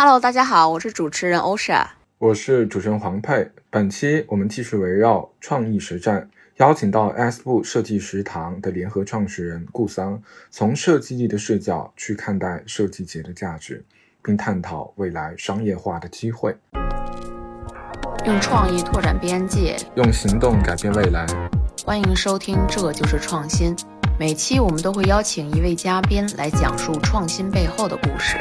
Hello，大家好，我是主持人欧莎，我是主持人黄佩。本期我们继续围绕创意实战，邀请到 S 部设计食堂的联合创始人顾桑，从设计力的视角去看待设计节的价值，并探讨未来商业化的机会。用创意拓展边界，用行动改变未来。欢迎收听《这就是创新》。每期我们都会邀请一位嘉宾来讲述创新背后的故事。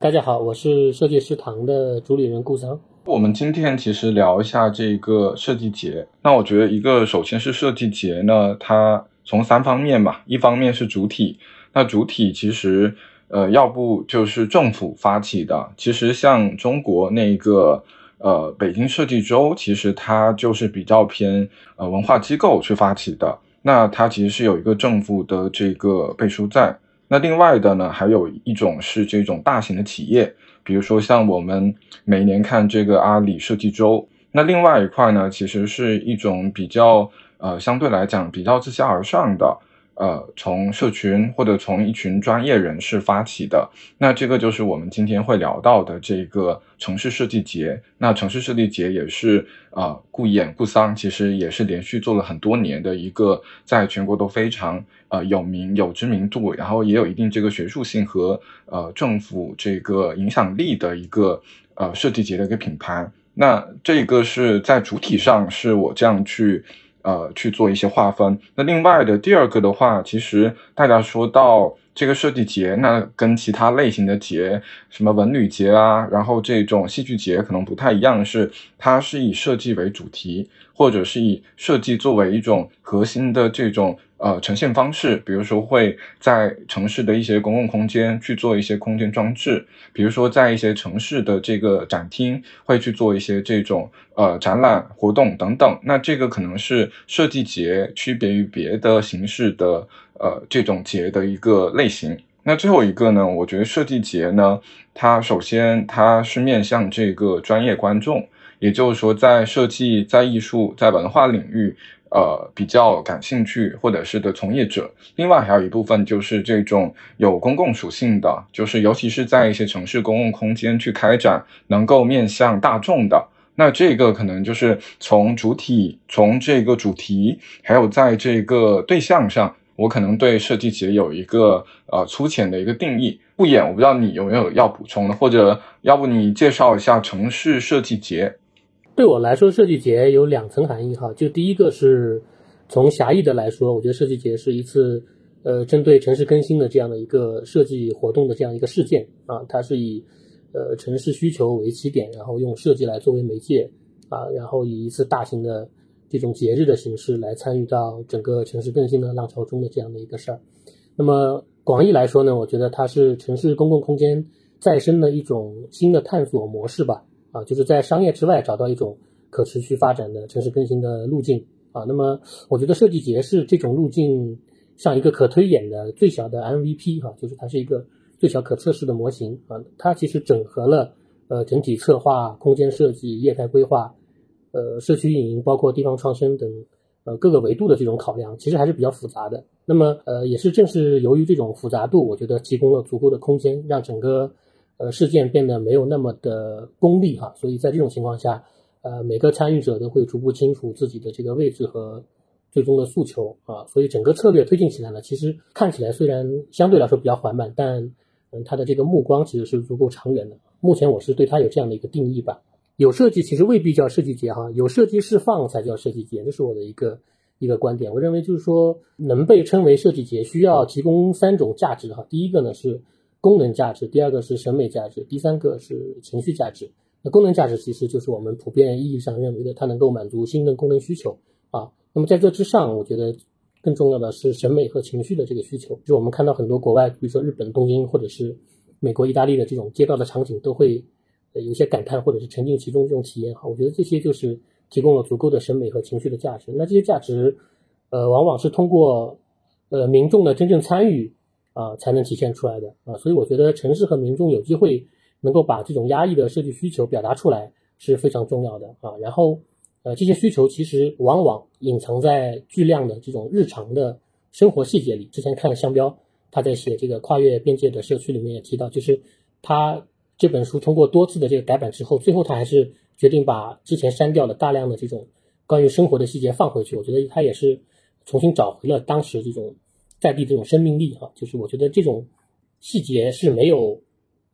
大家好，我是设计师堂的主理人顾桑。我们今天其实聊一下这个设计节。那我觉得一个首先是设计节呢，它从三方面嘛，一方面是主体，那主体其实呃，要不就是政府发起的。其实像中国那个呃北京设计周，其实它就是比较偏呃文化机构去发起的。那它其实是有一个政府的这个背书在。那另外的呢，还有一种是这种大型的企业，比如说像我们每年看这个阿里设计周。那另外一块呢，其实是一种比较呃相对来讲比较自下而上的。呃，从社群或者从一群专业人士发起的，那这个就是我们今天会聊到的这个城市设计节。那城市设计节也是啊，顾衍顾桑其实也是连续做了很多年的一个，在全国都非常呃有名有知名度，然后也有一定这个学术性和呃政府这个影响力的一个呃设计节的一个品牌。那这个是在主体上是我这样去。呃，去做一些划分。那另外的第二个的话，其实大家说到这个设计节，那跟其他类型的节，什么文旅节啊，然后这种戏剧节可能不太一样，是它是以设计为主题，或者是以设计作为一种核心的这种。呃，呈现方式，比如说会在城市的一些公共空间去做一些空间装置，比如说在一些城市的这个展厅会去做一些这种呃展览活动等等。那这个可能是设计节区别于别的形式的呃这种节的一个类型。那最后一个呢，我觉得设计节呢，它首先它是面向这个专业观众，也就是说在设计、在艺术、在文化领域。呃，比较感兴趣或者是的从业者，另外还有一部分就是这种有公共属性的，就是尤其是在一些城市公共空间去开展，能够面向大众的，那这个可能就是从主体、从这个主题，还有在这个对象上，我可能对设计节有一个呃粗浅的一个定义。不演，我不知道你有没有要补充的，或者要不你介绍一下城市设计节。对我来说，设计节有两层含义哈。就第一个是从狭义的来说，我觉得设计节是一次呃针对城市更新的这样的一个设计活动的这样一个事件啊。它是以呃城市需求为起点，然后用设计来作为媒介啊，然后以一次大型的这种节日的形式来参与到整个城市更新的浪潮中的这样的一个事儿。那么广义来说呢，我觉得它是城市公共空间再生的一种新的探索模式吧。啊，就是在商业之外找到一种可持续发展的城市更新的路径啊。那么，我觉得设计节是这种路径上一个可推演的最小的 MVP 哈，就是它是一个最小可测试的模型啊。它其实整合了呃整体策划、空间设计、业态规划、呃社区运营，包括地方创生等呃各个维度的这种考量，其实还是比较复杂的。那么呃也是正是由于这种复杂度，我觉得提供了足够的空间，让整个。呃，事件变得没有那么的功利哈，所以在这种情况下，呃，每个参与者都会逐步清楚自己的这个位置和最终的诉求啊，所以整个策略推进起来呢，其实看起来虽然相对来说比较缓慢，但嗯，他的这个目光其实是足够长远的。目前我是对它有这样的一个定义吧，有设计其实未必叫设计节哈，有设计释放才叫设计节，这是我的一个一个观点。我认为就是说，能被称为设计节，需要提供三种价值哈，第一个呢是。功能价值，第二个是审美价值，第三个是情绪价值。那功能价值其实就是我们普遍意义上认为的，它能够满足新的功能需求啊。那么在这之上，我觉得更重要的是审美和情绪的这个需求。就我们看到很多国外，比如说日本东京或者是美国、意大利的这种街道的场景，都会有些感叹或者是沉浸其中这种体验哈。我觉得这些就是提供了足够的审美和情绪的价值。那这些价值，呃，往往是通过呃民众的真正参与。啊，才能体现出来的啊，所以我觉得城市和民众有机会能够把这种压抑的设计需求表达出来是非常重要的啊。然后，呃，这些需求其实往往隐藏在巨量的这种日常的生活细节里。之前看了香标，他在写这个跨越边界的社区里面也提到，就是他这本书通过多次的这个改版之后，最后他还是决定把之前删掉的大量的这种关于生活的细节放回去。我觉得他也是重新找回了当时这种在地这种生命力哈。就是我觉得这种细节是没有，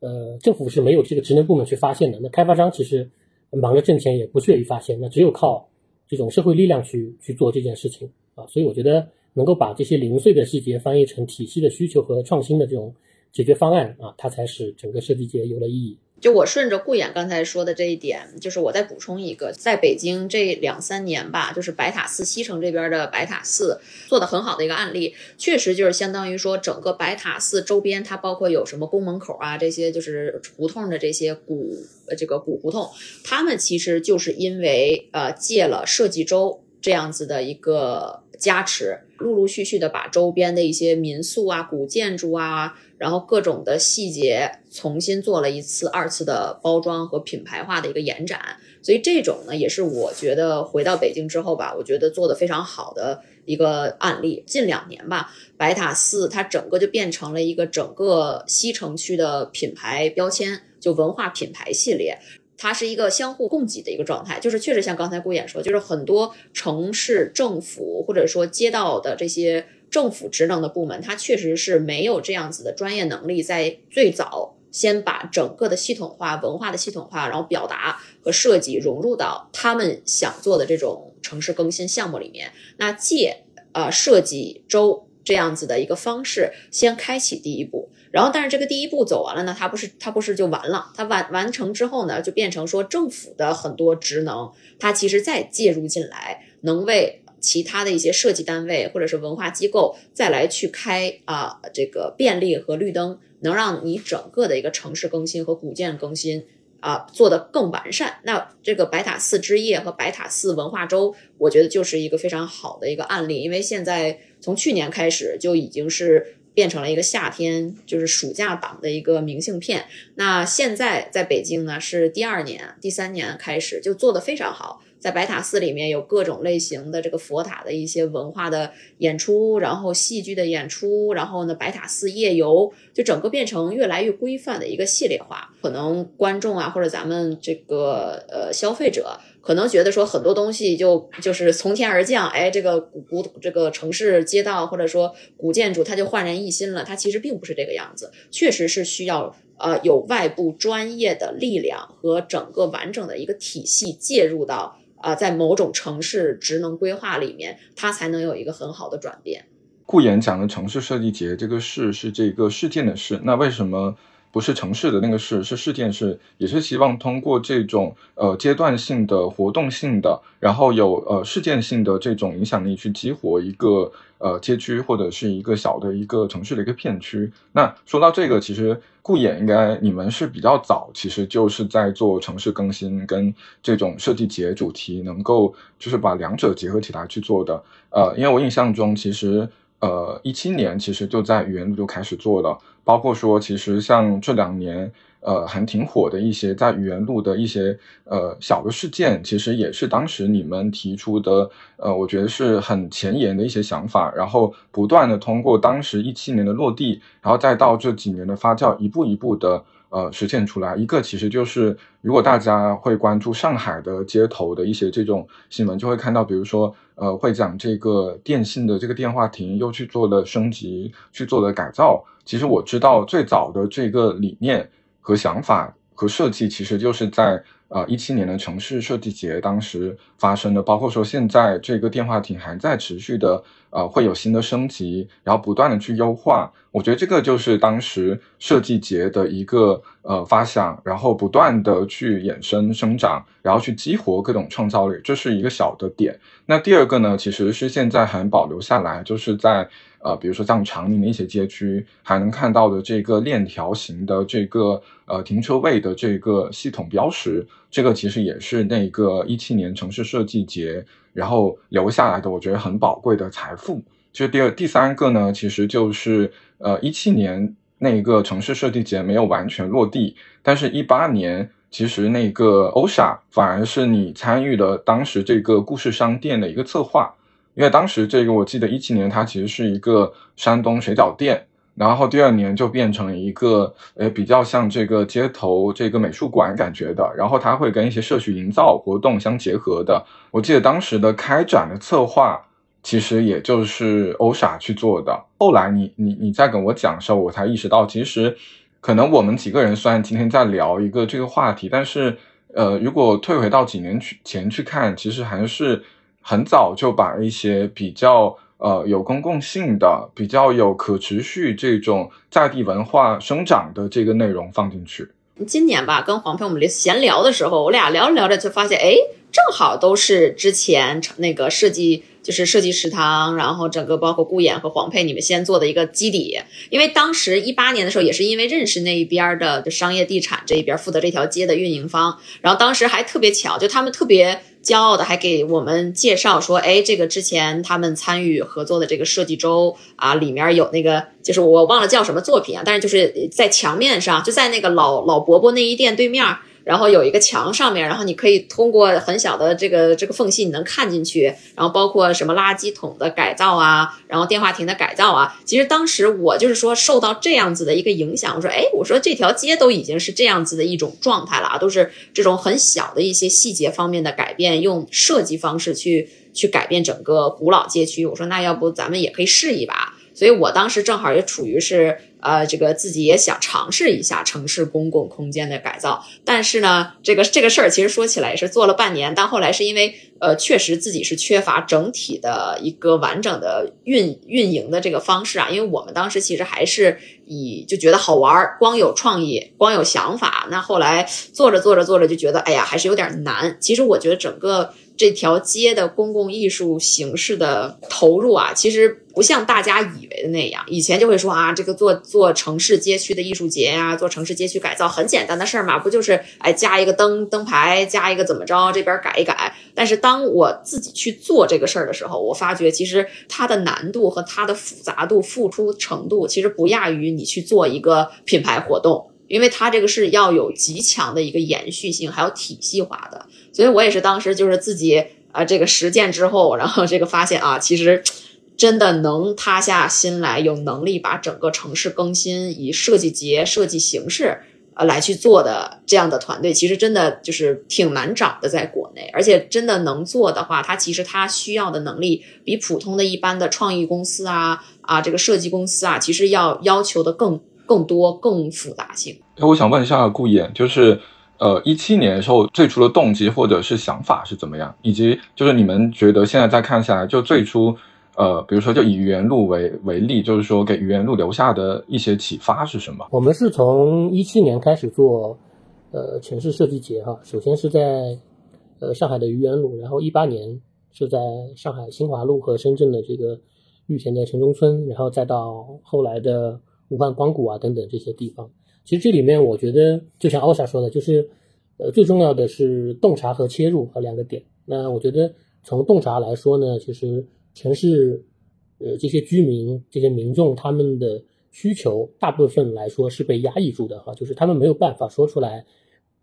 呃，政府是没有这个职能部门去发现的。那开发商其实忙着挣钱也不屑于发现，那只有靠这种社会力量去去做这件事情啊。所以我觉得。能够把这些零碎的细节翻译成体系的需求和创新的这种解决方案啊，它才使整个设计界有了意义。就我顺着顾衍刚才说的这一点，就是我再补充一个，在北京这两三年吧，就是白塔寺西城这边的白塔寺做的很好的一个案例，确实就是相当于说整个白塔寺周边，它包括有什么宫门口啊这些，就是胡同的这些古这个古胡同，他们其实就是因为呃借了设计周这样子的一个。加持，陆陆续续的把周边的一些民宿啊、古建筑啊，然后各种的细节重新做了一次、二次的包装和品牌化的一个延展。所以这种呢，也是我觉得回到北京之后吧，我觉得做的非常好的一个案例。近两年吧，白塔寺它整个就变成了一个整个西城区的品牌标签，就文化品牌系列。它是一个相互供给的一个状态，就是确实像刚才顾衍说，就是很多城市政府或者说街道的这些政府职能的部门，它确实是没有这样子的专业能力，在最早先把整个的系统化文化的系统化，然后表达和设计融入到他们想做的这种城市更新项目里面。那借呃设计周这样子的一个方式，先开启第一步。然后，但是这个第一步走完了呢，它不是它不是就完了？它完完成之后呢，就变成说政府的很多职能，它其实再介入进来，能为其他的一些设计单位或者是文化机构再来去开啊这个便利和绿灯，能让你整个的一个城市更新和古建更新啊做得更完善。那这个白塔寺之夜和白塔寺文化周，我觉得就是一个非常好的一个案例，因为现在从去年开始就已经是。变成了一个夏天，就是暑假档的一个明信片。那现在在北京呢，是第二年、第三年开始就做的非常好。在白塔寺里面有各种类型的这个佛塔的一些文化的演出，然后戏剧的演出，然后呢，白塔寺夜游，就整个变成越来越规范的一个系列化。可能观众啊，或者咱们这个呃消费者。可能觉得说很多东西就就是从天而降，哎，这个古古这个城市街道或者说古建筑它就焕然一新了，它其实并不是这个样子，确实是需要呃有外部专业的力量和整个完整的一个体系介入到啊在某种城市职能规划里面，它才能有一个很好的转变。顾岩讲的城市设计节这个事是这个事件的事，那为什么？不是城市的那个市，是事件市，也是希望通过这种呃阶段性的活动性的，然后有呃事件性的这种影响力去激活一个呃街区或者是一个小的一个城市的一个片区。那说到这个，其实顾衍应该你们是比较早，其实就是在做城市更新跟这种设计节主题，能够就是把两者结合起来去做的。呃，因为我印象中其实。呃，一七年其实就在语言路就开始做了，包括说，其实像这两年，呃，还挺火的一些在语言路的一些呃小的事件，其实也是当时你们提出的，呃，我觉得是很前沿的一些想法，然后不断的通过当时一七年的落地，然后再到这几年的发酵，一步一步的。呃，实现出来一个其实就是，如果大家会关注上海的街头的一些这种新闻，就会看到，比如说，呃，会讲这个电信的这个电话亭又去做了升级，去做了改造。其实我知道最早的这个理念和想法和设计，其实就是在呃一七年的城市设计节当时发生的，包括说现在这个电话亭还在持续的。呃，会有新的升级，然后不断的去优化。我觉得这个就是当时设计节的一个呃发想，然后不断的去衍生生长，然后去激活各种创造力，这是一个小的点。那第二个呢，其实是现在还保留下来，就是在呃，比如说像长宁的一些街区，还能看到的这个链条型的这个呃停车位的这个系统标识，这个其实也是那个一七年城市设计节。然后留下来的，我觉得很宝贵的财富。就第二、第三个呢，其实就是呃，一七年那一个城市设计节没有完全落地，但是一八年其实那个欧莎反而是你参与了当时这个故事商店的一个策划，因为当时这个我记得一七年它其实是一个山东水饺店，然后第二年就变成一个呃比较像这个街头这个美术馆感觉的，然后它会跟一些社区营造活动相结合的。我记得当时的开展的策划其实也就是欧傻去做的。后来你你你在跟我讲的时候，我才意识到，其实可能我们几个人虽然今天在聊一个这个话题，但是呃，如果退回到几年去前去看，其实还是很早就把一些比较。呃，有公共性的、比较有可持续这种在地文化生长的这个内容放进去。今年吧，跟黄培我们闲聊的时候，我俩聊着聊着就发现，哎，正好都是之前那个设计，就是设计食堂，然后整个包括顾衍和黄佩你们先做的一个基底。因为当时一八年的时候，也是因为认识那一边的就商业地产这一边负责这条街的运营方，然后当时还特别巧，就他们特别。骄傲的还给我们介绍说，哎，这个之前他们参与合作的这个设计周啊，里面有那个，就是我忘了叫什么作品啊，但是就是在墙面上，就在那个老老伯伯内衣店对面。然后有一个墙上面，然后你可以通过很小的这个这个缝隙，你能看进去。然后包括什么垃圾桶的改造啊，然后电话亭的改造啊。其实当时我就是说受到这样子的一个影响，我说，哎，我说这条街都已经是这样子的一种状态了啊，都是这种很小的一些细节方面的改变，用设计方式去去改变整个古老街区。我说，那要不咱们也可以试一把。所以我当时正好也处于是。呃，这个自己也想尝试一下城市公共空间的改造，但是呢，这个这个事儿其实说起来也是做了半年，但后来是因为呃，确实自己是缺乏整体的一个完整的运运营的这个方式啊，因为我们当时其实还是以就觉得好玩，光有创意，光有想法，那后来做着做着做着就觉得，哎呀，还是有点难。其实我觉得整个。这条街的公共艺术形式的投入啊，其实不像大家以为的那样。以前就会说啊，这个做做城市街区的艺术节呀，做城市街区改造很简单的事儿嘛，不就是哎加一个灯灯牌，加一个怎么着，这边改一改。但是当我自己去做这个事儿的时候，我发觉其实它的难度和它的复杂度、付出程度，其实不亚于你去做一个品牌活动。因为它这个是要有极强的一个延续性，还有体系化的，所以我也是当时就是自己啊这个实践之后，然后这个发现啊，其实真的能塌下心来，有能力把整个城市更新，以设计节、设计形式呃来去做的这样的团队，其实真的就是挺难找的，在国内，而且真的能做的话，它其实它需要的能力比普通的一般的创意公司啊啊这个设计公司啊，其实要要求的更。更多更复杂性。哎，我想问一下顾衍，就是呃，一七年的时候最初的动机或者是想法是怎么样？以及就是你们觉得现在再看下来，就最初呃，比如说就以愚园路为为例，就是说给愚园路留下的一些启发是什么？我们是从一七年开始做呃城市设计节哈，首先是在呃上海的愚园路，然后一八年是在上海新华路和深圳的这个玉田的城中村，然后再到后来的。武汉光谷啊，等等这些地方，其实这里面我觉得，就像奥莎说的，就是，呃，最重要的是洞察和切入和两个点。那我觉得从洞察来说呢，其实城市，呃，这些居民、这些民众他们的需求，大部分来说是被压抑住的哈，就是他们没有办法说出来，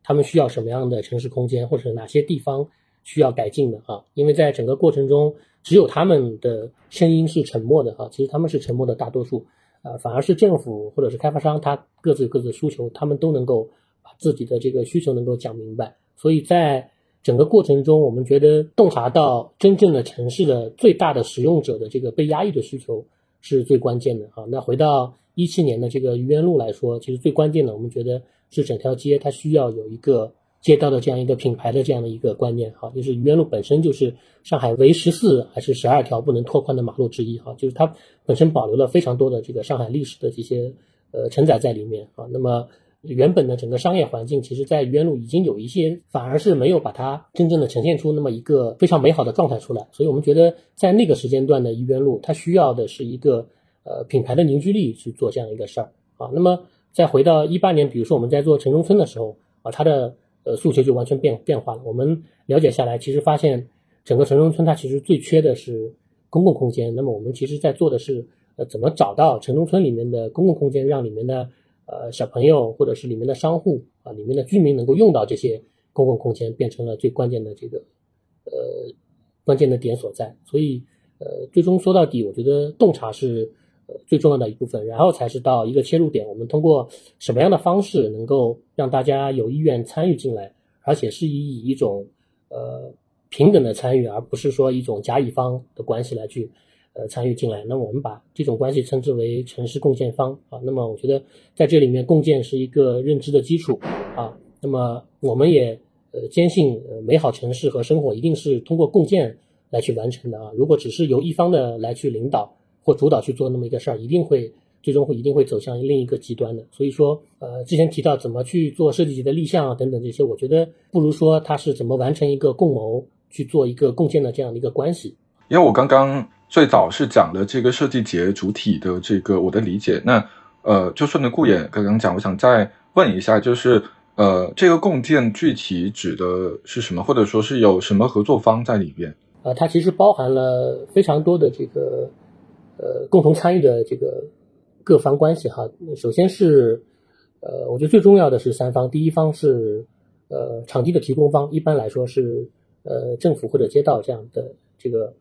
他们需要什么样的城市空间，或者哪些地方需要改进的哈，因为在整个过程中，只有他们的声音是沉默的哈，其实他们是沉默的大多数。啊，反而是政府或者是开发商，他各自有各自的需求，他们都能够把自己的这个需求能够讲明白。所以在整个过程中，我们觉得洞察到真正的城市的最大的使用者的这个被压抑的需求是最关键的啊。那回到一七年的这个愚园路来说，其实最关键的，我们觉得是整条街它需要有一个。街道的这样一个品牌的这样的一个观念，哈，就是愚园路本身就是上海唯十四还是十二条不能拓宽的马路之一，哈，就是它本身保留了非常多的这个上海历史的这些呃承载在里面，啊，那么原本的整个商业环境，其实在愚园路已经有一些，反而是没有把它真正的呈现出那么一个非常美好的状态出来，所以我们觉得在那个时间段的愚园路，它需要的是一个呃品牌的凝聚力去做这样一个事儿，啊，那么再回到一八年，比如说我们在做城中村的时候，啊，它的呃，诉求就完全变变化了。我们了解下来，其实发现整个城中村它其实最缺的是公共空间。那么我们其实在做的是，呃，怎么找到城中村里面的公共空间，让里面的呃小朋友或者是里面的商户啊，里面的居民能够用到这些公共空间，变成了最关键的这个呃关键的点所在。所以呃，最终说到底，我觉得洞察是。最重要的一部分，然后才是到一个切入点，我们通过什么样的方式能够让大家有意愿参与进来，而且是以一种呃平等的参与，而不是说一种甲乙方的关系来去呃参与进来。那我们把这种关系称之为城市共建方啊。那么我觉得在这里面共建是一个认知的基础啊。那么我们也呃坚信，呃美好城市和生活一定是通过共建来去完成的啊。如果只是由一方的来去领导或主导去做那么一个事儿，一定会最终会一定会走向另一个极端的。所以说，呃，之前提到怎么去做设计节的立项啊等等这些，我觉得不如说它是怎么完成一个共谋去做一个共建的这样的一个关系。因为我刚刚最早是讲了这个设计节主体的这个我的理解，那呃，就顺着顾衍刚刚讲，我想再问一下，就是。呃，这个共建具体指的是什么，或者说是有什么合作方在里边？呃，它其实包含了非常多的这个呃共同参与的这个各方关系哈。首先是呃，我觉得最重要的是三方，第一方是呃场地的提供方，一般来说是呃政府或者街道这样的这个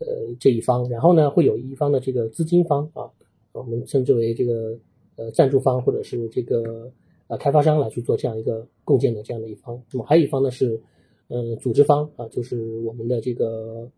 呃这一方，然后呢会有一方的这个资金方啊，我们称之为这个呃赞助方或者是这个。啊，开发商来去做这样一个共建的这样的一方，那么还有一方呢是，嗯，组织方啊，就是我们的这个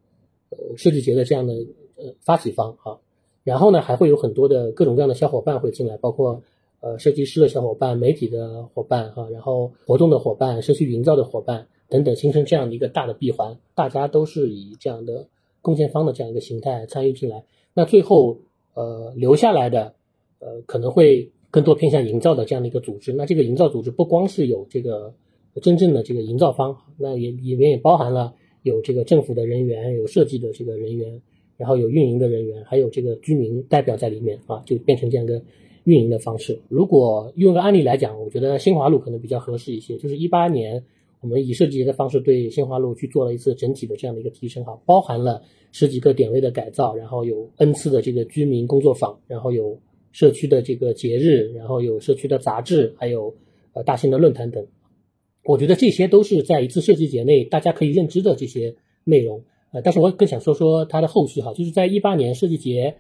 呃设计节的这样的呃发起方啊，然后呢还会有很多的各种各样的小伙伴会进来，包括呃设计师的小伙伴、媒体的伙伴哈，然后活动的伙伴、社区营造的伙伴等等，形成这样的一个大的闭环，大家都是以这样的共建方的这样一个形态参与进来，那最后呃留下来的呃可能会。更多偏向营造的这样的一个组织，那这个营造组织不光是有这个真正的这个营造方，那也里面也包含了有这个政府的人员，有设计的这个人员，然后有运营的人员，还有这个居民代表在里面啊，就变成这样一个运营的方式。如果用个案例来讲，我觉得新华路可能比较合适一些，就是一八年我们以设计节的方式对新华路去做了一次整体的这样的一个提升哈，包含了十几个点位的改造，然后有 N 次的这个居民工作坊，然后有。社区的这个节日，然后有社区的杂志，还有呃大型的论坛等，我觉得这些都是在一次设计节内大家可以认知的这些内容。呃，但是我更想说说它的后续哈，就是在一八年设计节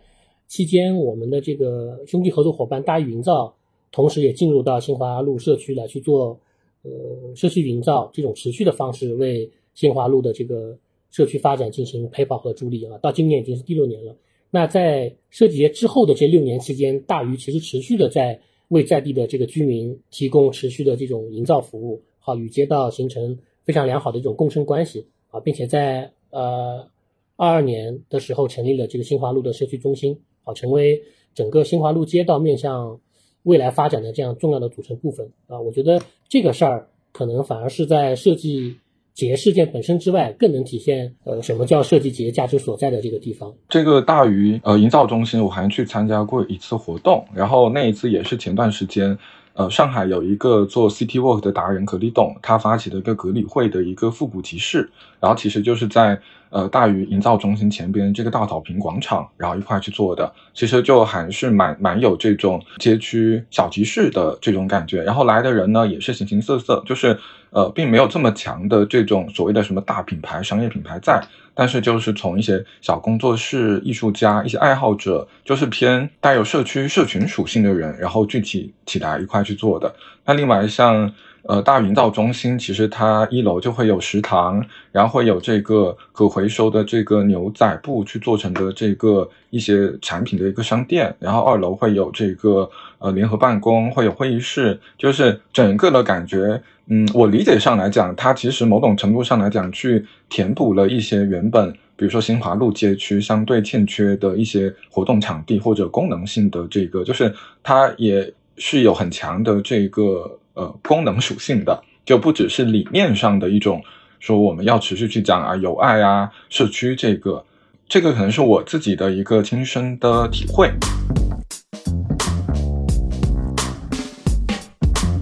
期间，我们的这个兄弟合作伙伴大宇营造，同时也进入到新华路社区来去做呃社区营造这种持续的方式，为新华路的这个社区发展进行陪跑和助力啊。到今年已经是第六年了。那在设计节之后的这六年期间，大鱼其实持续的在为在地的这个居民提供持续的这种营造服务，好与街道形成非常良好的一种共生关系啊，并且在呃二二年的时候成立了这个新华路的社区中心，好成为整个新华路街道面向未来发展的这样重要的组成部分啊。我觉得这个事儿可能反而是在设计。节事件本身之外，更能体现呃什么叫设计节价值所在的这个地方。这个大鱼呃营造中心，我还去参加过一次活动，然后那一次也是前段时间，呃上海有一个做 City Walk 的达人格里董，他发起的一个格里会的一个复古集市，然后其实就是在。呃，大鱼营造中心前边这个大草坪广场，然后一块去做的，其实就还是蛮蛮有这种街区小集市的这种感觉。然后来的人呢，也是形形色色，就是呃，并没有这么强的这种所谓的什么大品牌、商业品牌在，但是就是从一些小工作室、艺术家、一些爱好者，就是偏带有社区社群属性的人，然后具体起来一块去做的。那另外像。呃，大营造中心其实它一楼就会有食堂，然后会有这个可回收的这个牛仔布去做成的这个一些产品的一个商店，然后二楼会有这个呃联合办公，会有会议室，就是整个的感觉，嗯，我理解上来讲，它其实某种程度上来讲去填补了一些原本比如说新华路街区相对欠缺的一些活动场地或者功能性的这个，就是它也是有很强的这个。呃，功能属性的就不只是理念上的一种，说我们要持续去讲啊，友爱啊，社区这个，这个可能是我自己的一个亲身的体会。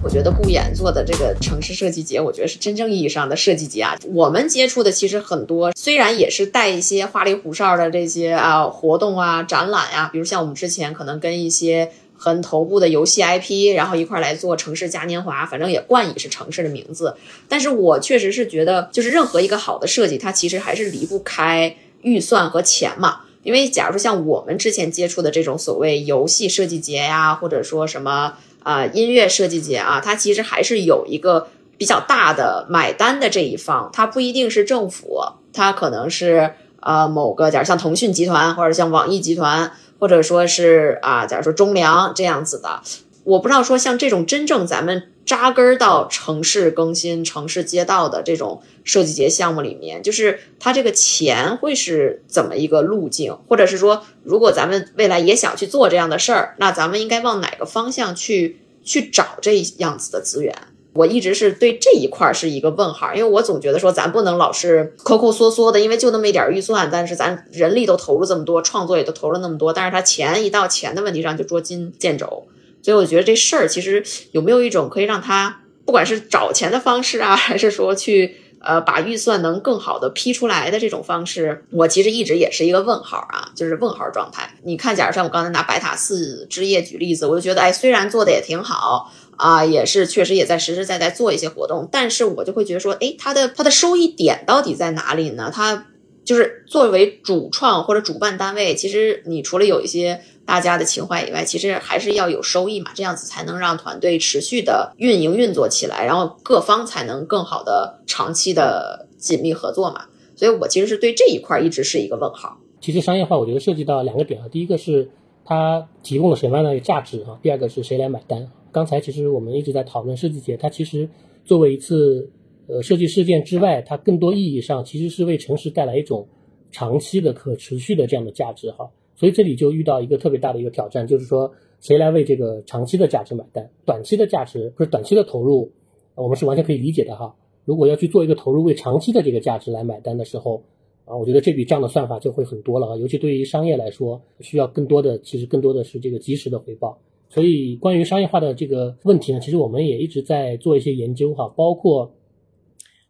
我觉得顾衍做的这个城市设计节，我觉得是真正意义上的设计节啊。我们接触的其实很多，虽然也是带一些花里胡哨的这些啊活动啊、展览呀，比如像我们之前可能跟一些。和头部的游戏 IP，然后一块来做城市嘉年华，反正也冠以是城市的名字。但是我确实是觉得，就是任何一个好的设计，它其实还是离不开预算和钱嘛。因为假如说像我们之前接触的这种所谓游戏设计节呀，或者说什么啊音乐设计节啊，它其实还是有一个比较大的买单的这一方，它不一定是政府，它可能是呃某个，假如像腾讯集团或者像网易集团，或者说是啊，假如说中粮这样子的。我不知道说像这种真正咱们扎根儿到城市更新、城市街道的这种设计节项目里面，就是它这个钱会是怎么一个路径，或者是说，如果咱们未来也想去做这样的事儿，那咱们应该往哪个方向去去找这样子的资源？我一直是对这一块是一个问号，因为我总觉得说咱不能老是抠抠缩缩的，因为就那么一点预算，但是咱人力都投入这么多，创作也都投了那么多，但是他钱一到钱的问题上就捉襟见肘。所以我觉得这事儿其实有没有一种可以让他不管是找钱的方式啊，还是说去呃把预算能更好的批出来的这种方式，我其实一直也是一个问号啊，就是问号状态。你看，假如像我刚才拿白塔寺之夜举例子，我就觉得哎，虽然做的也挺好啊，也是确实也在实实在在做一些活动，但是我就会觉得说，哎，它的它的收益点到底在哪里呢？它就是作为主创或者主办单位，其实你除了有一些。大家的情怀以外，其实还是要有收益嘛，这样子才能让团队持续的运营运作起来，然后各方才能更好的长期的紧密合作嘛。所以我其实是对这一块一直是一个问号。其实商业化，我觉得涉及到两个点啊，第一个是它提供了什么样的价值啊，第二个是谁来买单。刚才其实我们一直在讨论设计节，它其实作为一次呃设计事件之外，它更多意义上其实是为城市带来一种长期的可持续的这样的价值哈。所以这里就遇到一个特别大的一个挑战，就是说谁来为这个长期的价值买单？短期的价值或者短期的投入，我们是完全可以理解的哈。如果要去做一个投入为长期的这个价值来买单的时候，啊，我觉得这笔账的算法就会很多了啊。尤其对于商业来说，需要更多的，其实更多的是这个及时的回报。所以关于商业化的这个问题呢，其实我们也一直在做一些研究哈，包括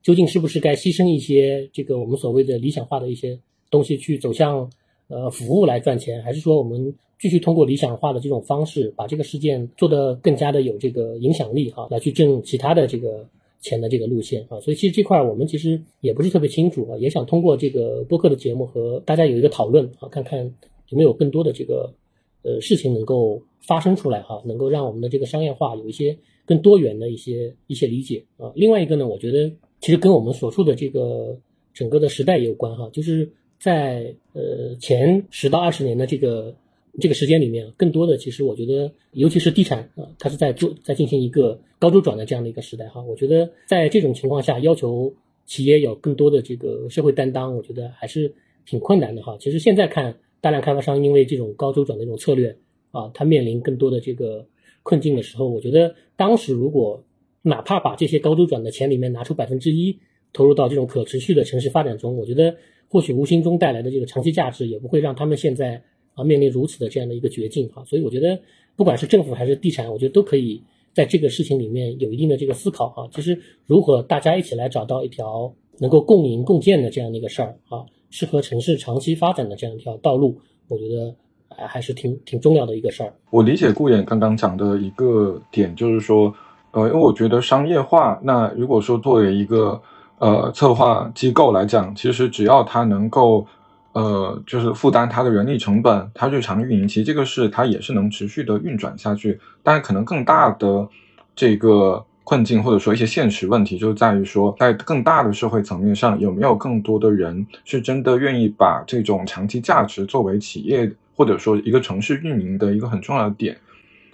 究竟是不是该牺牲一些这个我们所谓的理想化的一些东西去走向。呃，服务来赚钱，还是说我们继续通过理想化的这种方式，把这个事件做得更加的有这个影响力哈，来去挣其他的这个钱的这个路线啊？所以其实这块我们其实也不是特别清楚啊，也想通过这个播客的节目和大家有一个讨论啊，看看有没有更多的这个呃事情能够发生出来哈，能够让我们的这个商业化有一些更多元的一些一些理解啊。另外一个呢，我觉得其实跟我们所处的这个整个的时代也有关哈，就是。在呃前十到二十年的这个这个时间里面，更多的其实我觉得，尤其是地产啊，它是在做在进行一个高周转的这样的一个时代哈。我觉得在这种情况下，要求企业有更多的这个社会担当，我觉得还是挺困难的哈。其实现在看，大量开发商因为这种高周转的这种策略啊，它面临更多的这个困境的时候，我觉得当时如果哪怕把这些高周转的钱里面拿出百分之一投入到这种可持续的城市发展中，我觉得。或许无形中带来的这个长期价值，也不会让他们现在啊面临如此的这样的一个绝境哈。所以我觉得，不管是政府还是地产，我觉得都可以在这个事情里面有一定的这个思考哈。就是如何大家一起来找到一条能够共赢共建的这样的一个事儿啊，适合城市长期发展的这样一条道路，我觉得还是挺挺重要的一个事儿。我理解顾衍刚刚讲的一个点，就是说，呃，因为我觉得商业化，那如果说作为一个呃，策划机构来讲，其实只要它能够，呃，就是负担它的人力成本，它日常运营，其实这个是它也是能持续的运转下去。但是可能更大的这个困境或者说一些现实问题，就在于说，在更大的社会层面上，有没有更多的人是真的愿意把这种长期价值作为企业或者说一个城市运营的一个很重要的点，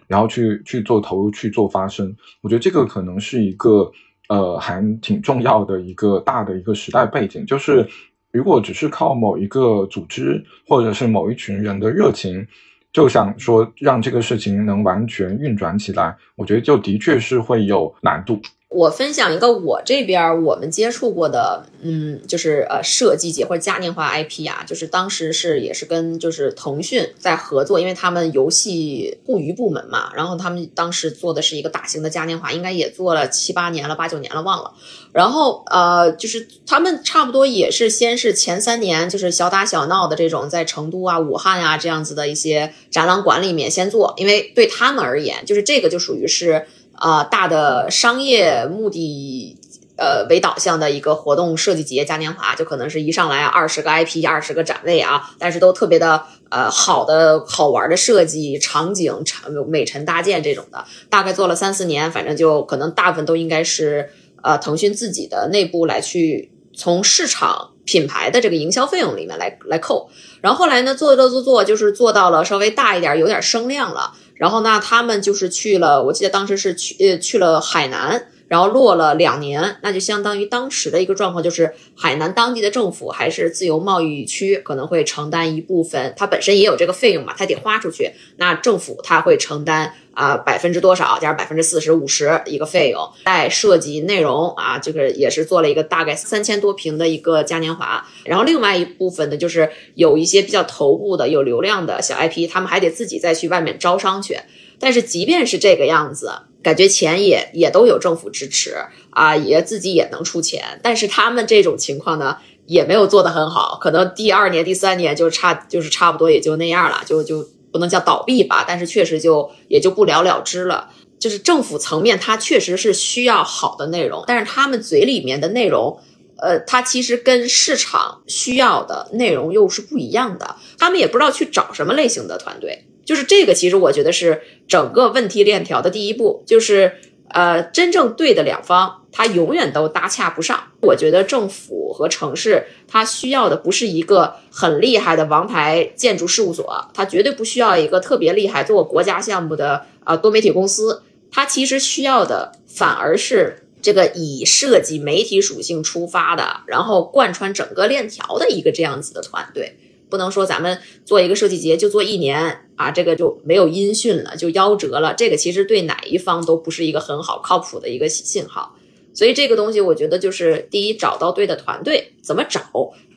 然后去去做投入去做发声。我觉得这个可能是一个。呃，还挺重要的一个大的一个时代背景，就是如果只是靠某一个组织或者是某一群人的热情，就想说让这个事情能完全运转起来，我觉得就的确是会有难度。我分享一个我这边我们接触过的，嗯，就是呃设计节或者嘉年华 IP 啊，就是当时是也是跟就是腾讯在合作，因为他们游戏互娱部门嘛，然后他们当时做的是一个大型的嘉年华，应该也做了七八年了，八九年了忘了。然后呃，就是他们差不多也是先是前三年就是小打小闹的这种在成都啊、武汉啊这样子的一些展览馆里面先做，因为对他们而言，就是这个就属于是。啊，大的商业目的呃为导向的一个活动设计节嘉年华，就可能是一上来二十个 IP，二十个展位啊，但是都特别的呃好的好玩的设计场景、场美陈搭建这种的，大概做了三四年，反正就可能大部分都应该是呃腾讯自己的内部来去从市场品牌的这个营销费用里面来来扣。然后后来呢，做做做做，就是做到了稍微大一点，有点声量了。然后呢，他们就是去了，我记得当时是去呃去了海南，然后落了两年，那就相当于当时的一个状况，就是海南当地的政府还是自由贸易区可能会承担一部分，它本身也有这个费用嘛，它得花出去，那政府它会承担。啊，百分之多少加上百分之四十五十一个费用，带设计内容啊，这个也是做了一个大概三千多平的一个嘉年华。然后另外一部分呢，就是有一些比较头部的、有流量的小 IP，他们还得自己再去外面招商去。但是即便是这个样子，感觉钱也也都有政府支持啊，也自己也能出钱。但是他们这种情况呢，也没有做得很好，可能第二年、第三年就差，就是差不多也就那样了，就就。不能叫倒闭吧，但是确实就也就不了了之了。就是政府层面，它确实是需要好的内容，但是他们嘴里面的内容，呃，它其实跟市场需要的内容又是不一样的。他们也不知道去找什么类型的团队，就是这个，其实我觉得是整个问题链条的第一步，就是。呃，真正对的两方，它永远都搭洽不上。我觉得政府和城市，它需要的不是一个很厉害的王牌建筑事务所，它绝对不需要一个特别厉害做国家项目的呃多媒体公司。它其实需要的反而是这个以设计媒体属性出发的，然后贯穿整个链条的一个这样子的团队。不能说咱们做一个设计节就做一年啊，这个就没有音讯了，就夭折了。这个其实对哪一方都不是一个很好靠谱的一个信号。所以这个东西，我觉得就是第一，找到对的团队怎么找；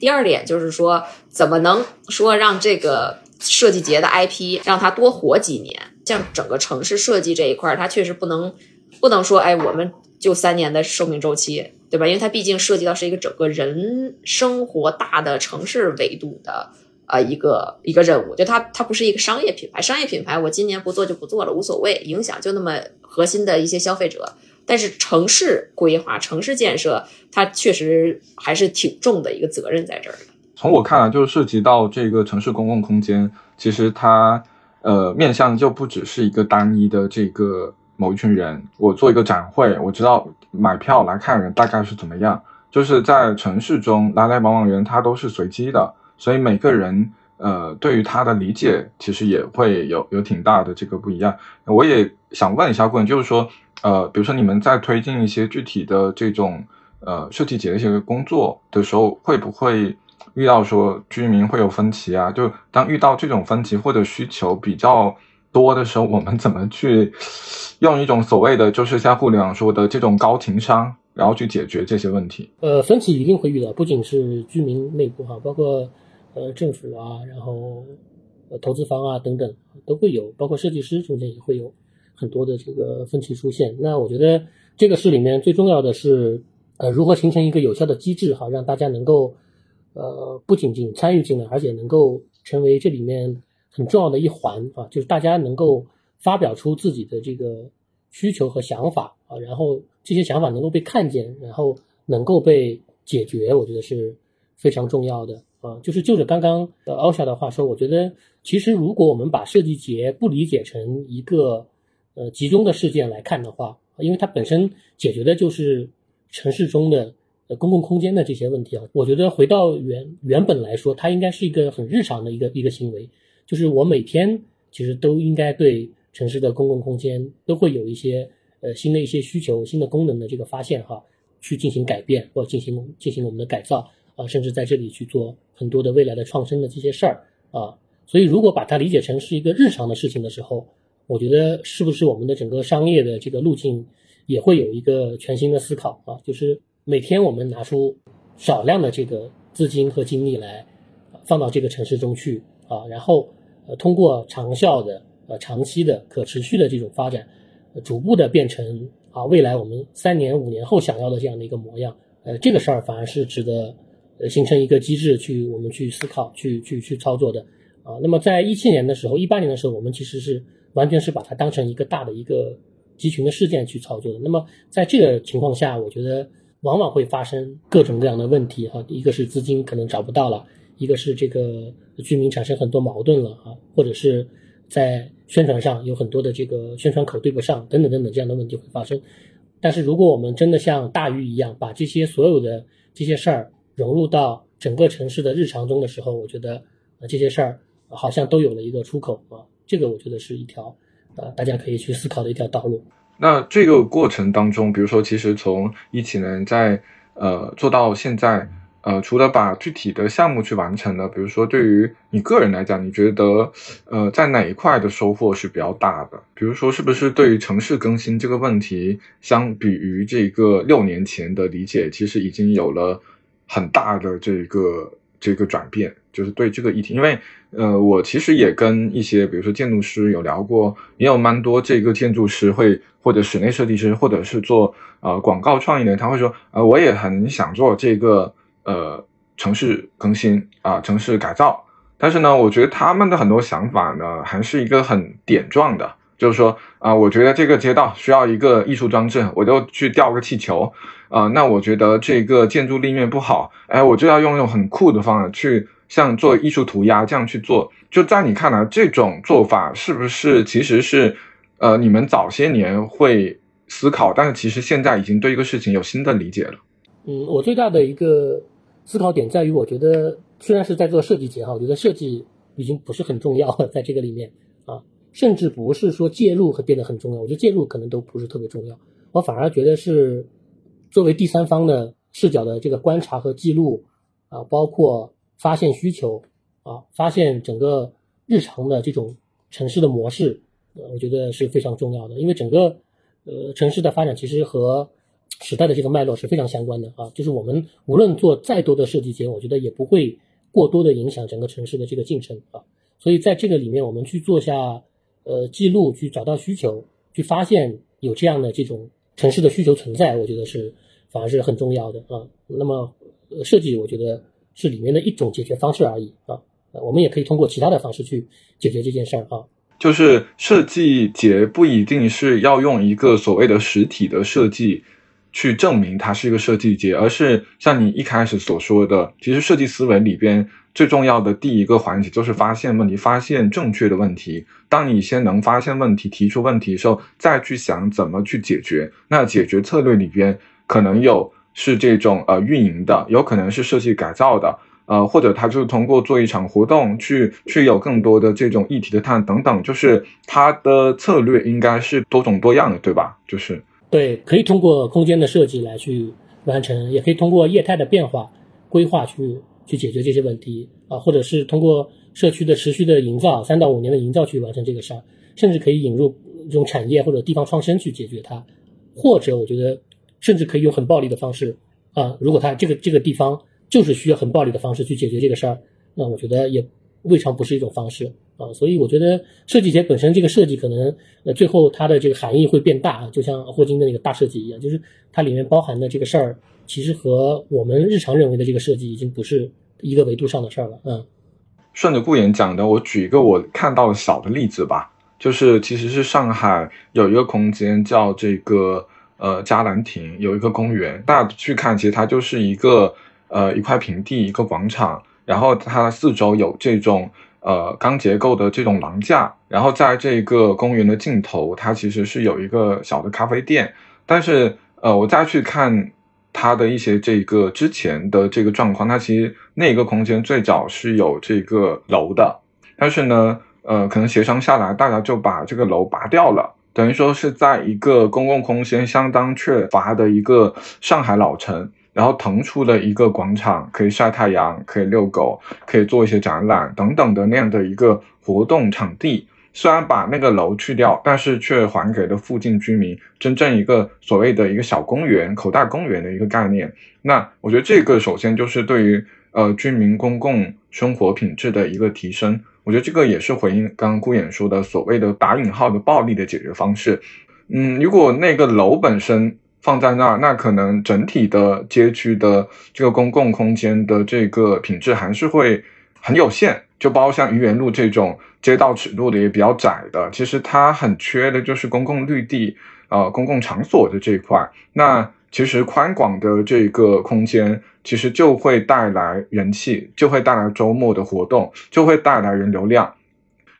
第二点就是说，怎么能说让这个设计节的 IP 让它多活几年。像整个城市设计这一块，它确实不能不能说，哎，我们就三年的寿命周期，对吧？因为它毕竟涉及到是一个整个人生活大的城市维度的。啊，一个一个任务，就它它不是一个商业品牌，商业品牌我今年不做就不做了，无所谓，影响就那么核心的一些消费者。但是城市规划、城市建设，它确实还是挺重的一个责任在这儿的。从我看来，就是涉及到这个城市公共空间，其实它呃面向就不只是一个单一的这个某一群人。我做一个展会，我知道买票来看人大概是怎么样，就是在城市中来来往往人，他都是随机的。所以每个人，呃，对于他的理解其实也会有有挺大的这个不一样。我也想问一下顾问，就是说，呃，比如说你们在推进一些具体的这种呃设计节的一些工作的时候，会不会遇到说居民会有分歧啊？就当遇到这种分歧或者需求比较多的时候，我们怎么去用一种所谓的就是像互联网说的这种高情商，然后去解决这些问题？呃，分歧一定会遇到，不仅是居民内部哈，包括。呃，政府啊，然后呃，投资方啊等等都会有，包括设计师中间也会有很多的这个分歧出现。那我觉得这个事里面最重要的是，呃，如何形成一个有效的机制，哈，让大家能够呃不仅仅参与进来，而且能够成为这里面很重要的一环啊，就是大家能够发表出自己的这个需求和想法啊，然后这些想法能够被看见，然后能够被解决，我觉得是非常重要的。啊，就是就着刚刚的奥夏的话说，我觉得其实如果我们把设计节不理解成一个呃集中的事件来看的话，因为它本身解决的就是城市中的呃公共空间的这些问题啊，我觉得回到原原本来说，它应该是一个很日常的一个一个行为，就是我每天其实都应该对城市的公共空间都会有一些呃新的一些需求、新的功能的这个发现哈，去进行改变或进行进行我们的改造。啊，甚至在这里去做很多的未来的创新的这些事儿啊，所以如果把它理解成是一个日常的事情的时候，我觉得是不是我们的整个商业的这个路径也会有一个全新的思考啊？就是每天我们拿出少量的这个资金和精力来放到这个城市中去啊，然后呃通过长效的呃长期的可持续的这种发展，逐步的变成啊未来我们三年五年后想要的这样的一个模样，呃这个事儿反而是值得。呃，形成一个机制去我们去思考、去去去操作的，啊，那么在一七年的时候、一八年的时候，我们其实是完全是把它当成一个大的一个集群的事件去操作的。那么在这个情况下，我觉得往往会发生各种各样的问题哈。一个是资金可能找不到了，一个是这个居民产生很多矛盾了啊，或者是在宣传上有很多的这个宣传口对不上，等等等等这样的问题会发生。但是如果我们真的像大鱼一样把这些所有的这些事儿融入到整个城市的日常中的时候，我觉得啊这些事儿好像都有了一个出口啊，这个我觉得是一条呃大家可以去思考的一条道路。那这个过程当中，比如说，其实从一起人在呃做到现在，呃，除了把具体的项目去完成了，比如说对于你个人来讲，你觉得呃在哪一块的收获是比较大的？比如说，是不是对于城市更新这个问题，相比于这个六年前的理解，其实已经有了很大的这个这个转变？就是对这个议题，因为呃，我其实也跟一些比如说建筑师有聊过，也有蛮多这个建筑师会或者室内设计师，或者是做呃广告创意的，他会说，呃，我也很想做这个呃城市更新啊，城市改造，但是呢，我觉得他们的很多想法呢，还是一个很点状的，就是说啊，我觉得这个街道需要一个艺术装置，我就去吊个气球啊，那我觉得这个建筑立面不好，哎，我就要用用很酷的方法去。像做艺术涂鸦这样去做，就在你看来，这种做法是不是其实是，呃，你们早些年会思考，但是其实现在已经对一个事情有新的理解了。嗯，我最大的一个思考点在于，我觉得虽然是在做设计节哈，我觉得设计已经不是很重要了，在这个里面啊，甚至不是说介入会变得很重要，我觉得介入可能都不是特别重要，我反而觉得是作为第三方的视角的这个观察和记录啊，包括。发现需求，啊，发现整个日常的这种城市的模式，呃，我觉得是非常重要的。因为整个，呃，城市的发展其实和时代的这个脉络是非常相关的啊。就是我们无论做再多的设计节，我觉得也不会过多的影响整个城市的这个进程啊。所以在这个里面，我们去做下，呃，记录，去找到需求，去发现有这样的这种城市的需求存在，我觉得是反而是很重要的啊。那么，设计，我觉得。是里面的一种解决方式而已啊，我们也可以通过其他的方式去解决这件事儿啊。就是设计节不一定是要用一个所谓的实体的设计去证明它是一个设计节，而是像你一开始所说的，其实设计思维里边最重要的第一个环节就是发现问题，发现正确的问题。当你先能发现问题、提出问题的时候，再去想怎么去解决。那解决策略里边可能有。是这种呃运营的，有可能是设计改造的，呃，或者他就是通过做一场活动去去有更多的这种议题的探等等，就是他的策略应该是多种多样的，对吧？就是对，可以通过空间的设计来去完成，也可以通过业态的变化规划去去解决这些问题啊，或者是通过社区的持续的营造，三到五年的营造去完成这个事儿，甚至可以引入这种产业或者地方创新去解决它，或者我觉得。甚至可以用很暴力的方式啊！如果他这个这个地方就是需要很暴力的方式去解决这个事儿，那我觉得也未尝不是一种方式啊！所以我觉得设计节本身这个设计可能呃最后它的这个含义会变大，就像霍金的那个大设计一样，就是它里面包含的这个事儿，其实和我们日常认为的这个设计已经不是一个维度上的事儿了。嗯，顺着顾言讲的，我举一个我看到的小的例子吧，就是其实是上海有一个空间叫这个。呃，嘉兰亭有一个公园，大家去看，其实它就是一个呃一块平地，一个广场，然后它四周有这种呃钢结构的这种廊架，然后在这个公园的尽头，它其实是有一个小的咖啡店。但是呃，我再去看它的一些这个之前的这个状况，它其实那个空间最早是有这个楼的，但是呢，呃，可能协商下来，大家就把这个楼拔掉了。等于说是在一个公共空间相当缺乏的一个上海老城，然后腾出了一个广场，可以晒太阳，可以遛狗，可以做一些展览等等的那样的一个活动场地。虽然把那个楼去掉，但是却还给了附近居民真正一个所谓的一个小公园、口袋公园的一个概念。那我觉得这个首先就是对于呃居民公共生活品质的一个提升。我觉得这个也是回应刚刚顾衍说的所谓的打引号的暴力的解决方式。嗯，如果那个楼本身放在那儿，那可能整体的街区的这个公共空间的这个品质还是会很有限。就包括像愚园路这种街道尺度的也比较窄的，其实它很缺的就是公共绿地，呃，公共场所的这一块。那其实宽广的这个空间，其实就会带来人气，就会带来周末的活动，就会带来人流量。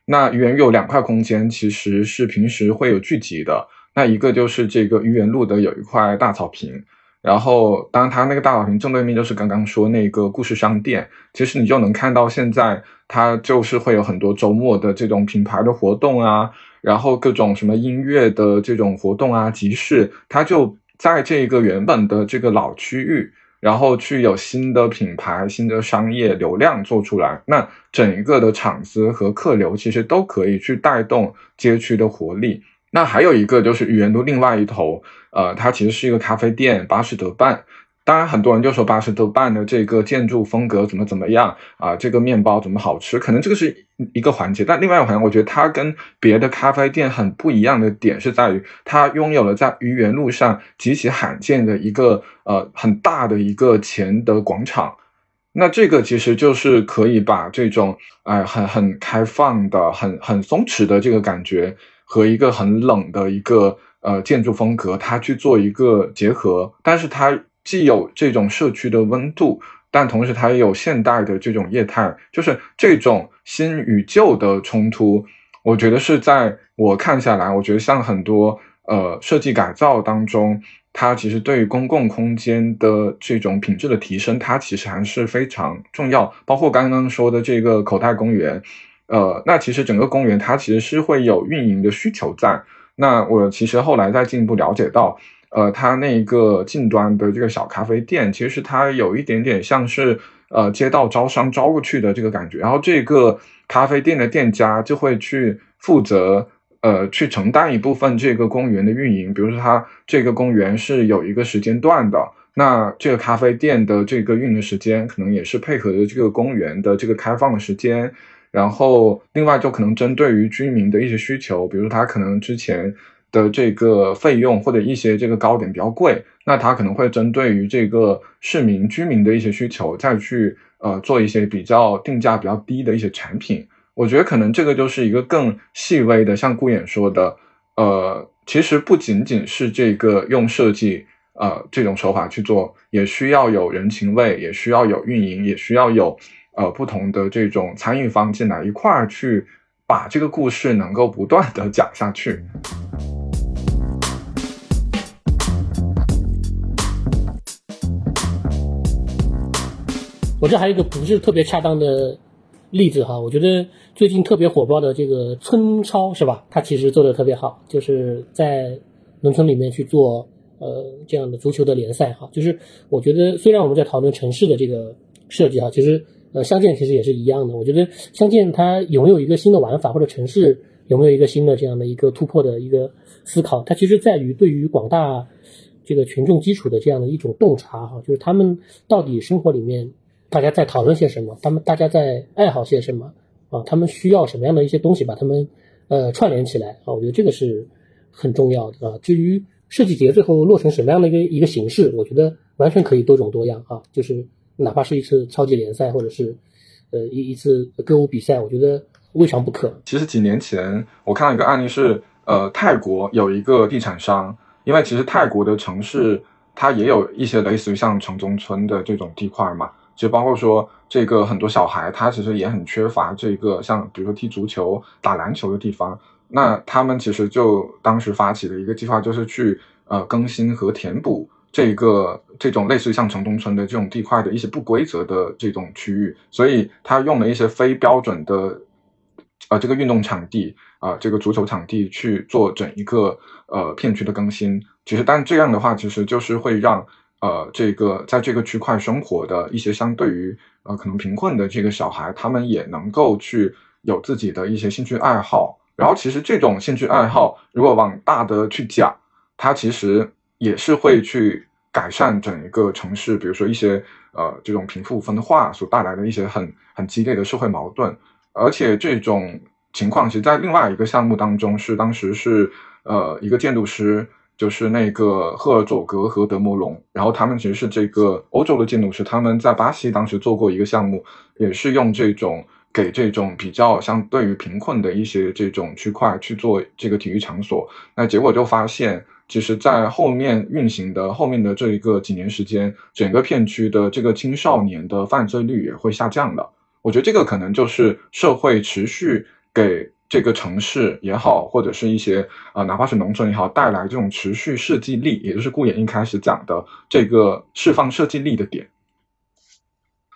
那愚园有两块空间，其实是平时会有聚集的。那一个就是这个愚园路的有一块大草坪，然后当然它那个大草坪正对面就是刚刚说那个故事商店，其实你就能看到现在它就是会有很多周末的这种品牌的活动啊，然后各种什么音乐的这种活动啊集市，它就在这个原本的这个老区域。然后去有新的品牌、新的商业流量做出来，那整一个的场子和客流其实都可以去带动街区的活力。那还有一个就是愚园路另外一头，呃，它其实是一个咖啡店，巴士德办。当然，很多人就说巴士德办的这个建筑风格怎么怎么样啊？这个面包怎么好吃？可能这个是一个环节，但另外一个环节，我觉得它跟别的咖啡店很不一样的点是在于，它拥有了在愚园路上极其罕见的一个呃很大的一个前的广场。那这个其实就是可以把这种哎很很开放的、很很松弛的这个感觉和一个很冷的一个呃建筑风格，它去做一个结合，但是它。既有这种社区的温度，但同时它也有现代的这种业态，就是这种新与旧的冲突。我觉得是在我看下来，我觉得像很多呃设计改造当中，它其实对于公共空间的这种品质的提升，它其实还是非常重要。包括刚刚说的这个口袋公园，呃，那其实整个公园它其实是会有运营的需求在。那我其实后来再进一步了解到。呃，它那个近端的这个小咖啡店，其实它有一点点像是呃街道招商招过去的这个感觉，然后这个咖啡店的店家就会去负责呃去承担一部分这个公园的运营，比如说它这个公园是有一个时间段的，那这个咖啡店的这个运营时间可能也是配合的这个公园的这个开放的时间，然后另外就可能针对于居民的一些需求，比如他可能之前。的这个费用或者一些这个高点比较贵，那他可能会针对于这个市民居民的一些需求，再去呃做一些比较定价比较低的一些产品。我觉得可能这个就是一个更细微的，像顾衍说的，呃，其实不仅仅是这个用设计呃这种手法去做，也需要有人情味，也需要有运营，也需要有呃不同的这种参与方进来一块儿去把这个故事能够不断的讲下去。我这还有一个不是特别恰当的例子哈，我觉得最近特别火爆的这个村超是吧？它其实做的特别好，就是在农村里面去做呃这样的足球的联赛哈。就是我觉得虽然我们在讨论城市的这个设计哈，其实呃相见其实也是一样的。我觉得相见它有没有一个新的玩法，或者城市有没有一个新的这样的一个突破的一个思考，它其实在于对于广大这个群众基础的这样的一种洞察哈，就是他们到底生活里面。大家在讨论些什么？他们大家在爱好些什么？啊，他们需要什么样的一些东西，把他们呃串联起来啊？我觉得这个是很重要的啊。至于设计节最后落成什么样的一个一个形式，我觉得完全可以多种多样啊。就是哪怕是一次超级联赛，或者是呃一一次歌舞比赛，我觉得未尝不可。其实几年前我看到一个案例是，呃，泰国有一个地产商，因为其实泰国的城市它也有一些类似于像城中村的这种地块嘛。就包括说，这个很多小孩他其实也很缺乏这个像比如说踢足球、打篮球的地方。那他们其实就当时发起的一个计划，就是去呃更新和填补这个这种类似于像城中村的这种地块的一些不规则的这种区域。所以他用了一些非标准的呃这个运动场地啊，这个足球场地去做整一个呃片区的更新。其实，但这样的话，其实就是会让。呃，这个在这个区块生活的一些相对于呃可能贫困的这个小孩，他们也能够去有自己的一些兴趣爱好。然后，其实这种兴趣爱好，如果往大的去讲，它其实也是会去改善整一个城市，比如说一些呃这种贫富分化所带来的一些很很激烈的社会矛盾。而且这种情况，其实在另外一个项目当中，是当时是呃一个建筑师。就是那个赫尔佐格和德摩龙，然后他们其实是这个欧洲的建筑师，他们在巴西当时做过一个项目，也是用这种给这种比较相对于贫困的一些这种区块去做这个体育场所。那结果就发现，其实在后面运行的后面的这一个几年时间，整个片区的这个青少年的犯罪率也会下降的。我觉得这个可能就是社会持续给这个城市也好，或者是一些呃哪怕是农村也好，带来这种持续设计力，也就是顾衍一开始讲的这个释放设计力的点。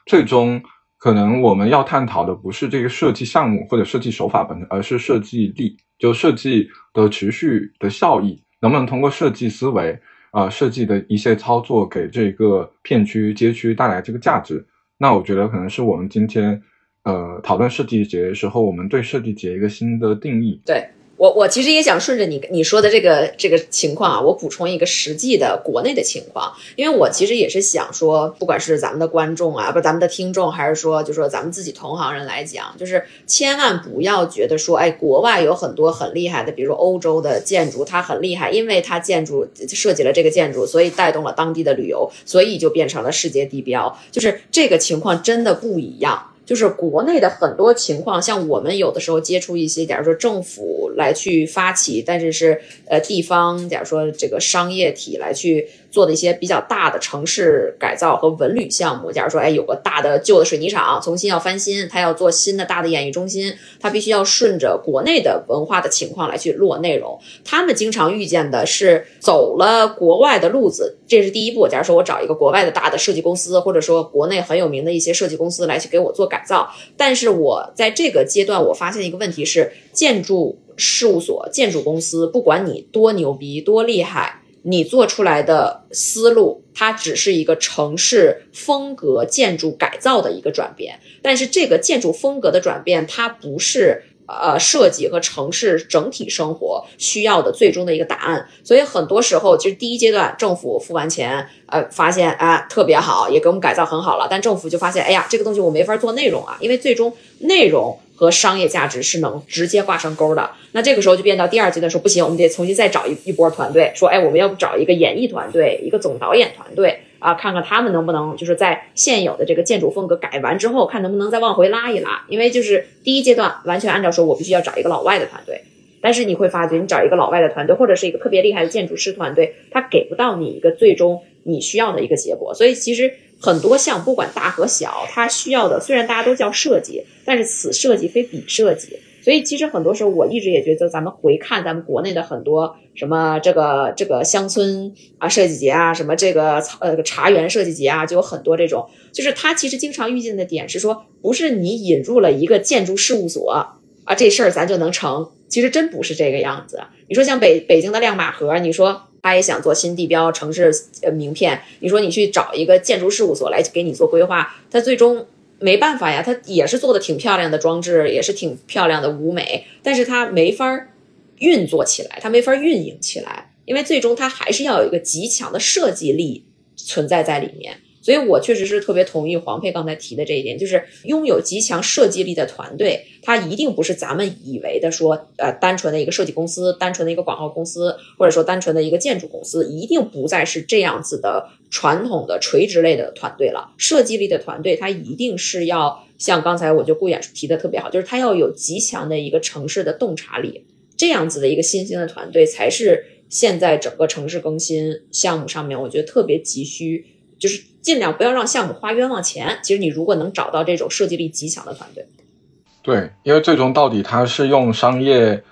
最终，可能我们要探讨的不是这个设计项目或者设计手法本身，而是设计力，就设计的持续的效益，能不能通过设计思维啊，设计的一些操作给这个片区街区带来这个价值。那我觉得可能是我们今天，呃，讨论设计节的时候，我们对设计节一个新的定义。对我，我其实也想顺着你你说的这个这个情况啊，我补充一个实际的国内的情况，因为我其实也是想说，不管是咱们的观众啊，不咱们的听众，还是说就说咱们自己同行人来讲，就是千万不要觉得说，哎，国外有很多很厉害的，比如说欧洲的建筑，它很厉害，因为它建筑设计了这个建筑，所以带动了当地的旅游，所以就变成了世界地标，就是这个情况真的不一样。就是国内的很多情况，像我们有的时候接触一些，假如说政府来去发起，但是是呃地方，假如说这个商业体来去做的一些比较大的城市改造和文旅项目，假如说哎有个大的旧的水泥厂重新要翻新，它要做新的大的演艺中心，它必须要顺着国内的文化的情况来去落内容。他们经常遇见的是走了国外的路子，这是第一步。假如说我找一个国外的大的设计公司，或者说国内很有名的一些设计公司来去给我做改造，但是我在这个阶段，我发现一个问题是，建筑事务所、建筑公司，不管你多牛逼、多厉害，你做出来的思路，它只是一个城市风格建筑改造的一个转变，但是这个建筑风格的转变，它不是。呃，设计和城市整体生活需要的最终的一个答案，所以很多时候，其实第一阶段政府付完钱，呃，发现啊特别好，也给我们改造很好了，但政府就发现，哎呀，这个东西我没法做内容啊，因为最终内容和商业价值是能直接挂上钩的。那这个时候就变到第二阶段，说不行，我们得重新再找一一波团队，说，哎，我们要不找一个演艺团队，一个总导演团队。啊，看看他们能不能就是在现有的这个建筑风格改完之后，看能不能再往回拉一拉。因为就是第一阶段完全按照说，我必须要找一个老外的团队，但是你会发觉，你找一个老外的团队，或者是一个特别厉害的建筑师团队，他给不到你一个最终你需要的一个结果。所以其实很多项不管大和小，它需要的虽然大家都叫设计，但是此设计非彼设计。所以其实很多时候，我一直也觉得，咱们回看咱们国内的很多什么这个这个乡村啊设计节啊，什么这个呃茶园设计节啊，就有很多这种，就是他其实经常遇见的点是说，不是你引入了一个建筑事务所啊，这事儿咱就能成，其实真不是这个样子。你说像北北京的亮马河，你说他也想做新地标城市呃名片，你说你去找一个建筑事务所来给你做规划，他最终。没办法呀，它也是做的挺漂亮的装置，也是挺漂亮的舞美，但是它没法运作起来，它没法运营起来，因为最终它还是要有一个极强的设计力存在在里面。所以我确实是特别同意黄佩刚才提的这一点，就是拥有极强设计力的团队，它一定不是咱们以为的说，呃，单纯的一个设计公司，单纯的一个广告公司，或者说单纯的一个建筑公司，一定不再是这样子的传统的垂直类的团队了。设计力的团队，它一定是要像刚才我就顾衍提的特别好，就是它要有极强的一个城市的洞察力，这样子的一个新兴的团队，才是现在整个城市更新项目上面，我觉得特别急需。就是尽量不要让项目花冤枉钱。其实你如果能找到这种设计力极强的团队，对，因为最终到底他是用商业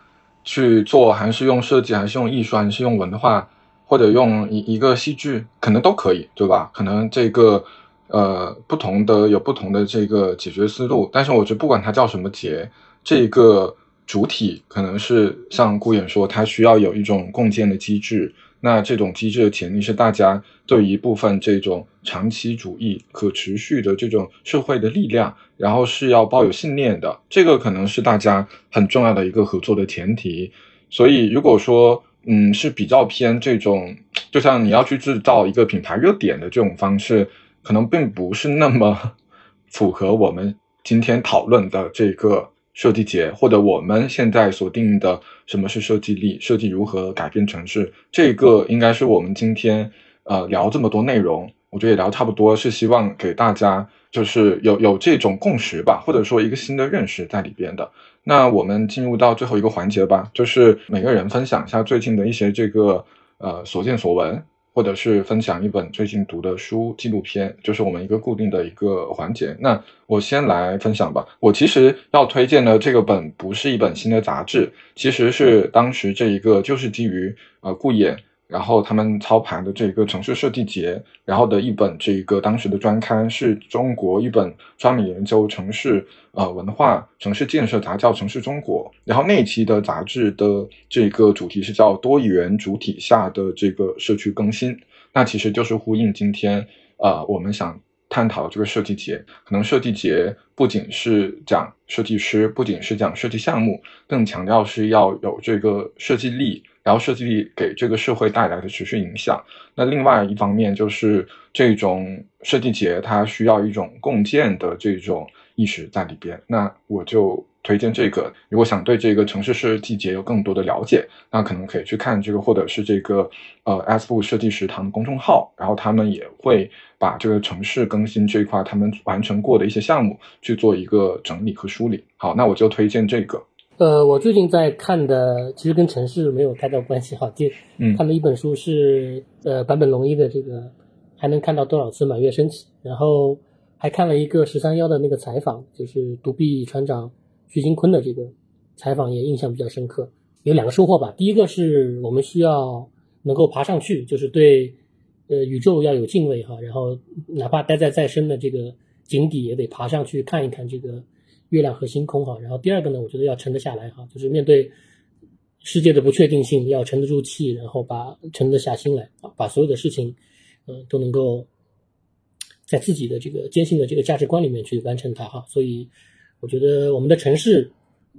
去做，还是用设计，还是用艺术，还是用文化，或者用一一个戏剧，可能都可以，对吧？可能这个呃不同的有不同的这个解决思路。但是我觉得不管它叫什么节，这个主体可能是像顾衍说，它需要有一种共建的机制。那这种机制的潜力是大家对一部分这种长期主义、可持续的这种社会的力量，然后是要抱有信念的，这个可能是大家很重要的一个合作的前提。所以，如果说嗯是比较偏这种，就像你要去制造一个品牌热点的这种方式，可能并不是那么 符合我们今天讨论的这个。设计节，或者我们现在所定的什么是设计力，设计如何改变城市，这个应该是我们今天呃聊这么多内容，我觉得也聊差不多，是希望给大家就是有有这种共识吧，或者说一个新的认识在里边的。那我们进入到最后一个环节吧，就是每个人分享一下最近的一些这个呃所见所闻。或者是分享一本最近读的书纪录片，就是我们一个固定的一个环节。那我先来分享吧。我其实要推荐的这个本不是一本新的杂志，其实是当时这一个就是基于呃顾衍。然后他们操盘的这个城市设计节，然后的一本这个当时的专刊是中国一本专门研究城市呃文化、城市建设杂叫《城市中国》。然后那一期的杂志的这个主题是叫多元主体下的这个社区更新。那其实就是呼应今天呃我们想探讨这个设计节。可能设计节不仅是讲设计师，不仅是讲设计项目，更强调是要有这个设计力。然后设计力给这个社会带来的持续影响。那另外一方面就是这种设计节，它需要一种共建的这种意识在里边。那我就推荐这个。如果想对这个城市设计节有更多的了解，那可能可以去看这个，或者是这个呃 S 部设计食堂的公众号。然后他们也会把这个城市更新这一块他们完成过的一些项目去做一个整理和梳理。好，那我就推荐这个。呃，我最近在看的，其实跟城市没有太大关系哈。就看的一本书是呃坂本龙一的这个，还能看到多少次满月升起。然后还看了一个十三幺的那个采访，就是独臂船长徐金坤的这个采访，也印象比较深刻。有两个收获吧。第一个是我们需要能够爬上去，就是对呃宇宙要有敬畏哈。然后哪怕待在再深的这个井底，也得爬上去看一看这个。月亮和星空哈，然后第二个呢，我觉得要沉得下来哈，就是面对世界的不确定性，要沉得住气，然后把沉得下心来啊，把所有的事情，呃，都能够在自己的这个坚信的这个价值观里面去完成它哈。所以我觉得我们的城市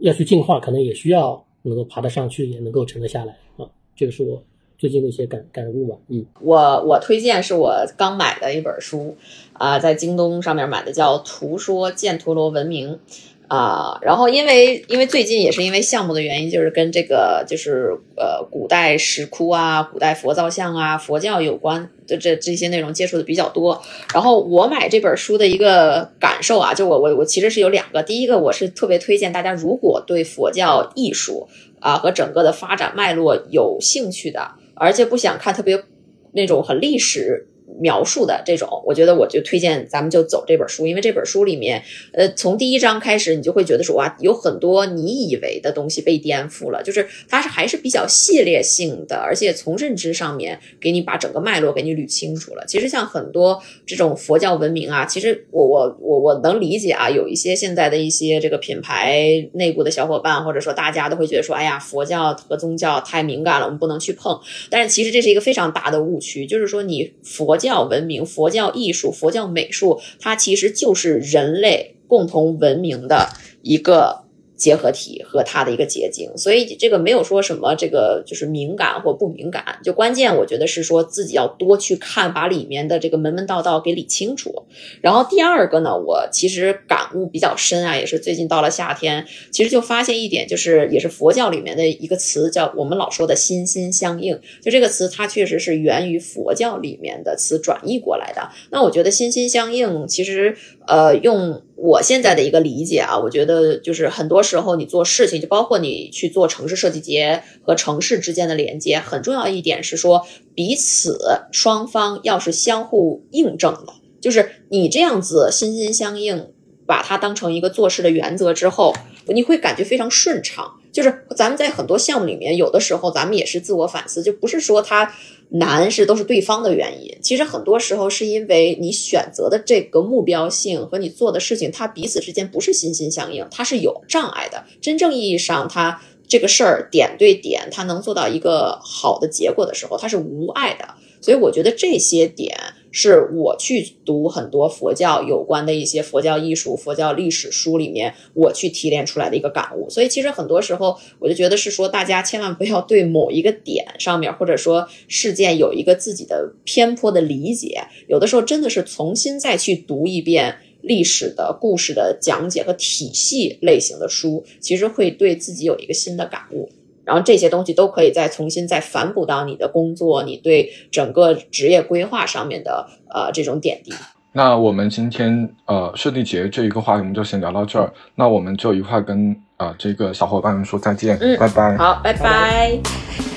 要去进化，可能也需要能够爬得上去，也能够沉得下来啊。这个是我最近的一些感感悟吧。嗯，我我推荐是我刚买的一本书。啊，在京东上面买的叫《图说犍陀罗文明》，啊，然后因为因为最近也是因为项目的原因，就是跟这个就是呃古代石窟啊、古代佛造像啊、佛教有关的这这些内容接触的比较多。然后我买这本书的一个感受啊，就我我我其实是有两个，第一个我是特别推荐大家，如果对佛教艺术啊和整个的发展脉络有兴趣的，而且不想看特别那种很历史。描述的这种，我觉得我就推荐咱们就走这本书，因为这本书里面，呃，从第一章开始，你就会觉得说哇，有很多你以为的东西被颠覆了，就是它是还是比较系列性的，而且从认知上面给你把整个脉络给你捋清楚了。其实像很多这种佛教文明啊，其实我我我我能理解啊，有一些现在的一些这个品牌内部的小伙伴，或者说大家都会觉得说，哎呀，佛教和宗教太敏感了，我们不能去碰。但是其实这是一个非常大的误区，就是说你佛教。教文明、佛教艺术、佛教美术，它其实就是人类共同文明的一个。结合体和它的一个结晶，所以这个没有说什么这个就是敏感或不敏感，就关键我觉得是说自己要多去看，把里面的这个门门道道给理清楚。然后第二个呢，我其实感悟比较深啊，也是最近到了夏天，其实就发现一点，就是也是佛教里面的一个词，叫我们老说的心心相印。就这个词，它确实是源于佛教里面的词转译过来的。那我觉得心心相印，其实呃用。我现在的一个理解啊，我觉得就是很多时候你做事情，就包括你去做城市设计节和城市之间的连接，很重要一点是说彼此双方要是相互印证的，就是你这样子心心相印，把它当成一个做事的原则之后，你会感觉非常顺畅。就是咱们在很多项目里面，有的时候咱们也是自我反思，就不是说它。难是都是对方的原因，其实很多时候是因为你选择的这个目标性和你做的事情，它彼此之间不是心心相印，它是有障碍的。真正意义上，它这个事儿点对点，它能做到一个好的结果的时候，它是无碍的。所以我觉得这些点。是我去读很多佛教有关的一些佛教艺术、佛教历史书里面，我去提炼出来的一个感悟。所以其实很多时候，我就觉得是说，大家千万不要对某一个点上面，或者说事件有一个自己的偏颇的理解。有的时候真的是重新再去读一遍历史的故事的讲解和体系类型的书，其实会对自己有一个新的感悟。然后这些东西都可以再重新再反哺到你的工作，你对整个职业规划上面的呃这种点滴。那我们今天呃设计节这一个话题我们就先聊到这儿。那我们就一块跟呃这个小伙伴们说再见，嗯，拜拜。好，拜拜。